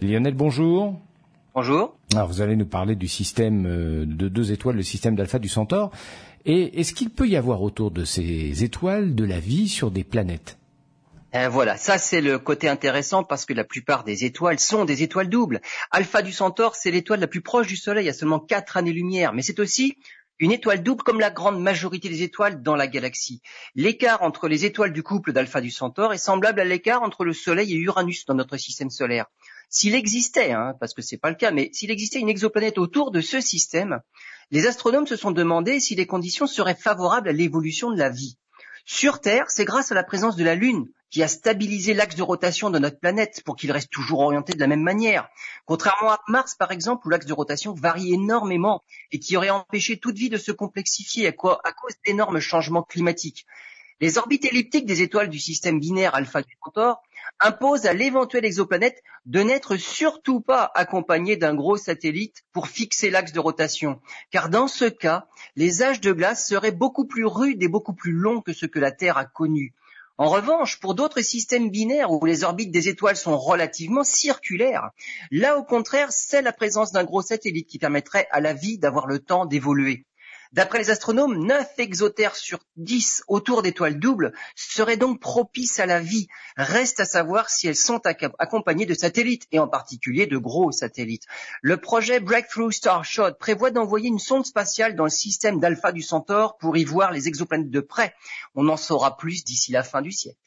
Lionel, bonjour. Bonjour. Alors vous allez nous parler du système euh, de deux étoiles, le système d'Alpha du Centaure. Et est-ce qu'il peut y avoir autour de ces étoiles de la vie sur des planètes? Euh, voilà, ça c'est le côté intéressant parce que la plupart des étoiles sont des étoiles doubles. Alpha du Centaure, c'est l'étoile la plus proche du Soleil, à seulement 4 années-lumière, mais c'est aussi une étoile double comme la grande majorité des étoiles dans la galaxie. L'écart entre les étoiles du couple d'Alpha du Centaure est semblable à l'écart entre le Soleil et Uranus dans notre système solaire. S'il existait, hein, parce que c'est pas le cas, mais s'il existait une exoplanète autour de ce système, les astronomes se sont demandé si les conditions seraient favorables à l'évolution de la vie. Sur Terre, c'est grâce à la présence de la Lune qui a stabilisé l'axe de rotation de notre planète pour qu'il reste toujours orienté de la même manière. Contrairement à Mars, par exemple, où l'axe de rotation varie énormément et qui aurait empêché toute vie de se complexifier à, cause d'énormes changements climatiques. Les orbites elliptiques des étoiles du système binaire Alpha Centaure imposent à l'éventuelle exoplanète de n'être surtout pas accompagnée d'un gros satellite pour fixer l'axe de rotation, car dans ce cas, les âges de glace seraient beaucoup plus rudes et beaucoup plus longs que ce que la Terre a connu. En revanche, pour d'autres systèmes binaires où les orbites des étoiles sont relativement circulaires, là au contraire, c'est la présence d'un gros satellite qui permettrait à la vie d'avoir le temps d'évoluer. D'après les astronomes, 9 exotères sur 10 autour d'étoiles doubles seraient donc propices à la vie. Reste à savoir si elles sont accompagnées de satellites, et en particulier de gros satellites. Le projet Breakthrough Starshot prévoit d'envoyer une sonde spatiale dans le système d'Alpha du Centaure pour y voir les exoplanètes de près. On en saura plus d'ici la fin du siècle.